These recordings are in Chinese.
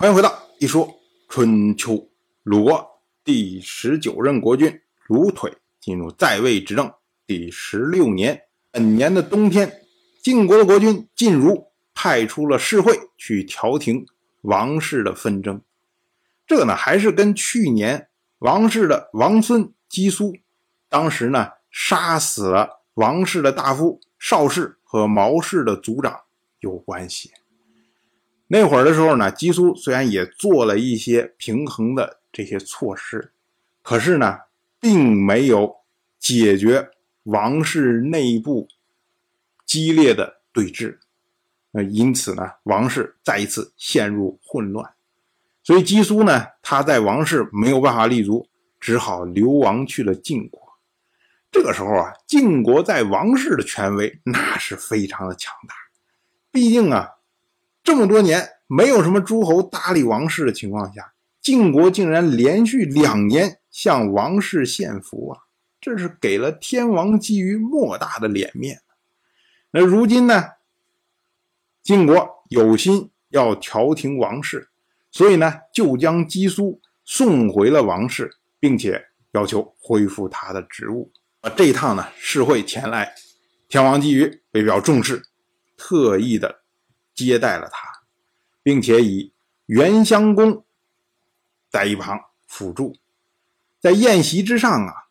欢迎回到一说春秋。鲁国第十九任国君鲁腿进入在位执政第十六年，本年的冬天，晋国的国君晋如派出了士会去调停王室的纷争。这个呢，还是跟去年王室的王孙姬苏，当时呢杀死了王室的大夫邵氏和毛氏的族长有关系。那会儿的时候呢，姬苏虽然也做了一些平衡的这些措施，可是呢，并没有解决王室内部激烈的对峙，呃，因此呢，王室再一次陷入混乱。所以姬苏呢，他在王室没有办法立足，只好流亡去了晋国。这个时候啊，晋国在王室的权威那是非常的强大，毕竟啊。这么多年没有什么诸侯搭理王室的情况下，晋国竟然连续两年向王室献俘啊！这是给了天王基于莫大的脸面。那如今呢？晋国有心要调停王室，所以呢，就将姬苏送回了王室，并且要求恢复他的职务。啊，这一趟呢，世会前来，天王基于为表重视，特意的。接待了他，并且以元襄公在一旁辅助，在宴席之上啊，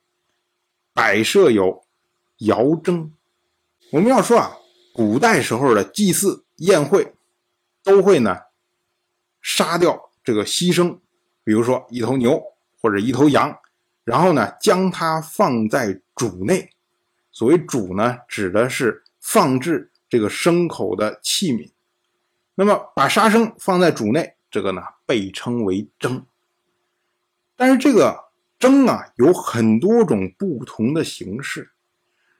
摆设有尧征。我们要说啊，古代时候的祭祀宴会都会呢杀掉这个牺牲，比如说一头牛或者一头羊，然后呢将它放在主内。所谓主呢，指的是放置这个牲口的器皿。那么，把杀生放在主内，这个呢被称为蒸。但是这个蒸啊，有很多种不同的形式。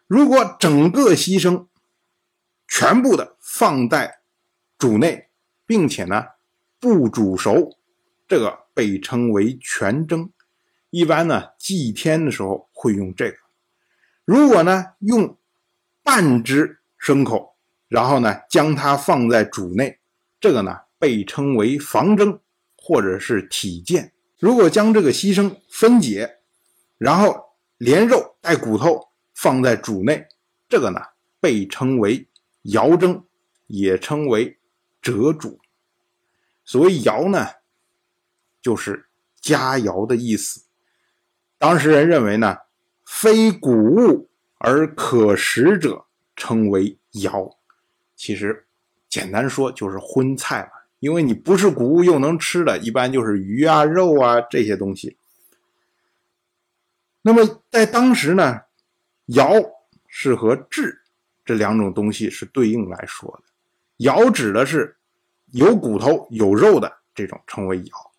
如果整个牺牲全部的放在主内，并且呢不煮熟，这个被称为全蒸。一般呢祭天的时候会用这个。如果呢用半只牲口，然后呢将它放在主内。这个呢被称为防蒸或者是体鉴。如果将这个牺牲分解，然后连肉带骨头放在煮内，这个呢被称为窑蒸，也称为折煮。所谓窑呢，就是佳肴的意思。当时人认为呢，非谷物而可食者称为肴。其实。简单说就是荤菜嘛，因为你不是谷物又能吃的，一般就是鱼啊、肉啊这些东西。那么在当时呢，尧是和炙这两种东西是对应来说的。尧指的是有骨头有肉的这种称为尧，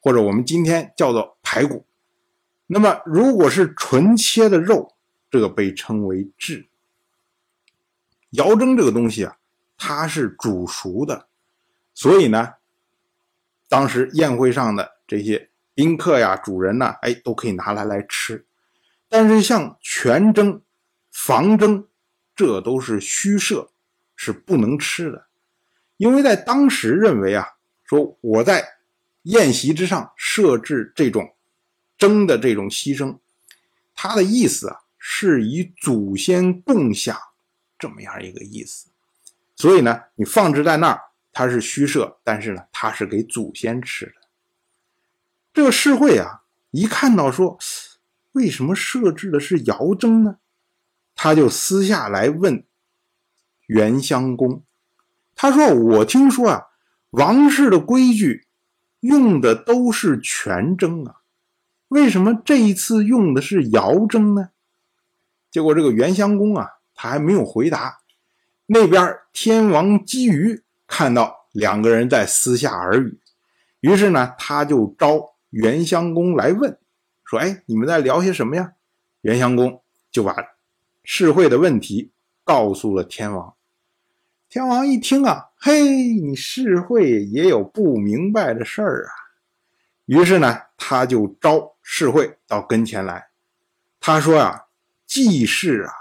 或者我们今天叫做排骨。那么如果是纯切的肉，这个被称为炙。尧蒸这个东西啊。它是煮熟的，所以呢，当时宴会上的这些宾客呀、主人呢，哎，都可以拿来来吃。但是像全蒸、防蒸，这都是虚设，是不能吃的。因为在当时认为啊，说我在宴席之上设置这种蒸的这种牺牲，它的意思啊，是以祖先共享这么样一个意思。所以呢，你放置在那儿，它是虚设，但是呢，它是给祖先吃的。这个世会啊，一看到说，为什么设置的是尧征呢？他就私下来问元襄公，他说：“我听说啊，王室的规矩用的都是全征啊，为什么这一次用的是尧征呢？”结果这个元襄公啊，他还没有回答。那边天王姬于看到两个人在私下耳语，于是呢，他就招袁襄公来问，说：“哎，你们在聊些什么呀？”袁襄公就把世会的问题告诉了天王。天王一听啊，嘿，你世会也有不明白的事儿啊。于是呢，他就招世会到跟前来。他说啊，季氏啊，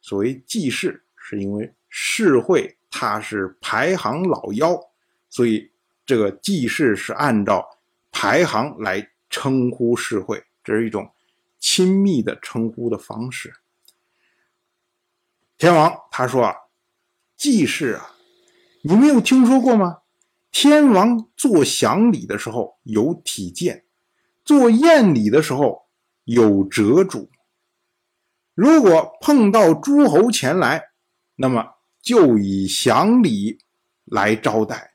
所谓季氏，是因为。世会他是排行老幺，所以这个记事是按照排行来称呼世会，这是一种亲密的称呼的方式。天王他说啊，记事啊，你没有听说过吗？天王做祥礼的时候有体见，做宴礼的时候有折主。如果碰到诸侯前来，那么就以祥礼来招待；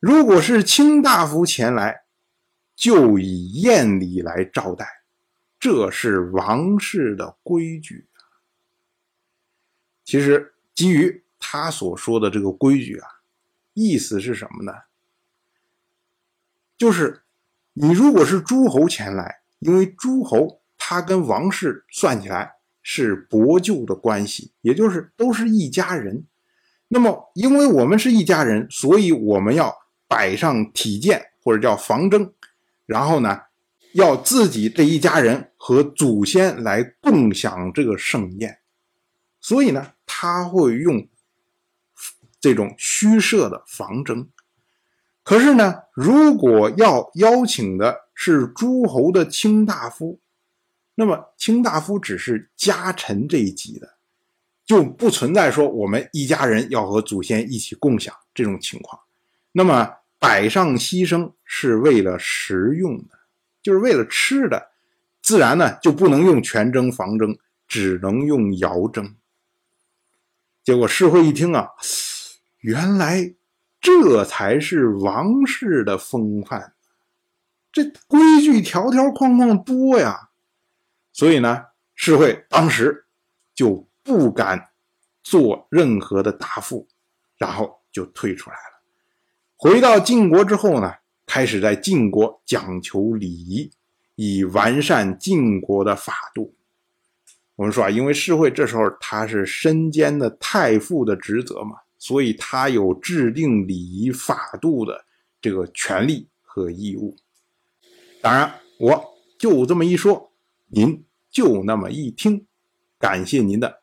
如果是卿大夫前来，就以宴礼来招待。这是王室的规矩。其实，基于他所说的这个规矩啊，意思是什么呢？就是你如果是诸侯前来，因为诸侯他跟王室算起来。是伯舅的关系，也就是都是一家人。那么，因为我们是一家人，所以我们要摆上体检或者叫房征，然后呢，要自己这一家人和祖先来共享这个盛宴。所以呢，他会用这种虚设的房征。可是呢，如果要邀请的是诸侯的卿大夫。那么卿大夫只是家臣这一级的，就不存在说我们一家人要和祖先一起共享这种情况。那么摆上牺牲是为了食用的，就是为了吃的，自然呢就不能用全蒸、房蒸，只能用窑蒸。结果世会一听啊，原来这才是王室的风范，这规矩条条框框多呀。所以呢，世会当时就不敢做任何的答复，然后就退出来了。回到晋国之后呢，开始在晋国讲求礼仪，以完善晋国的法度。我们说啊，因为世会这时候他是身兼的太傅的职责嘛，所以他有制定礼仪法度的这个权利和义务。当然，我就这么一说，您。就那么一听，感谢您的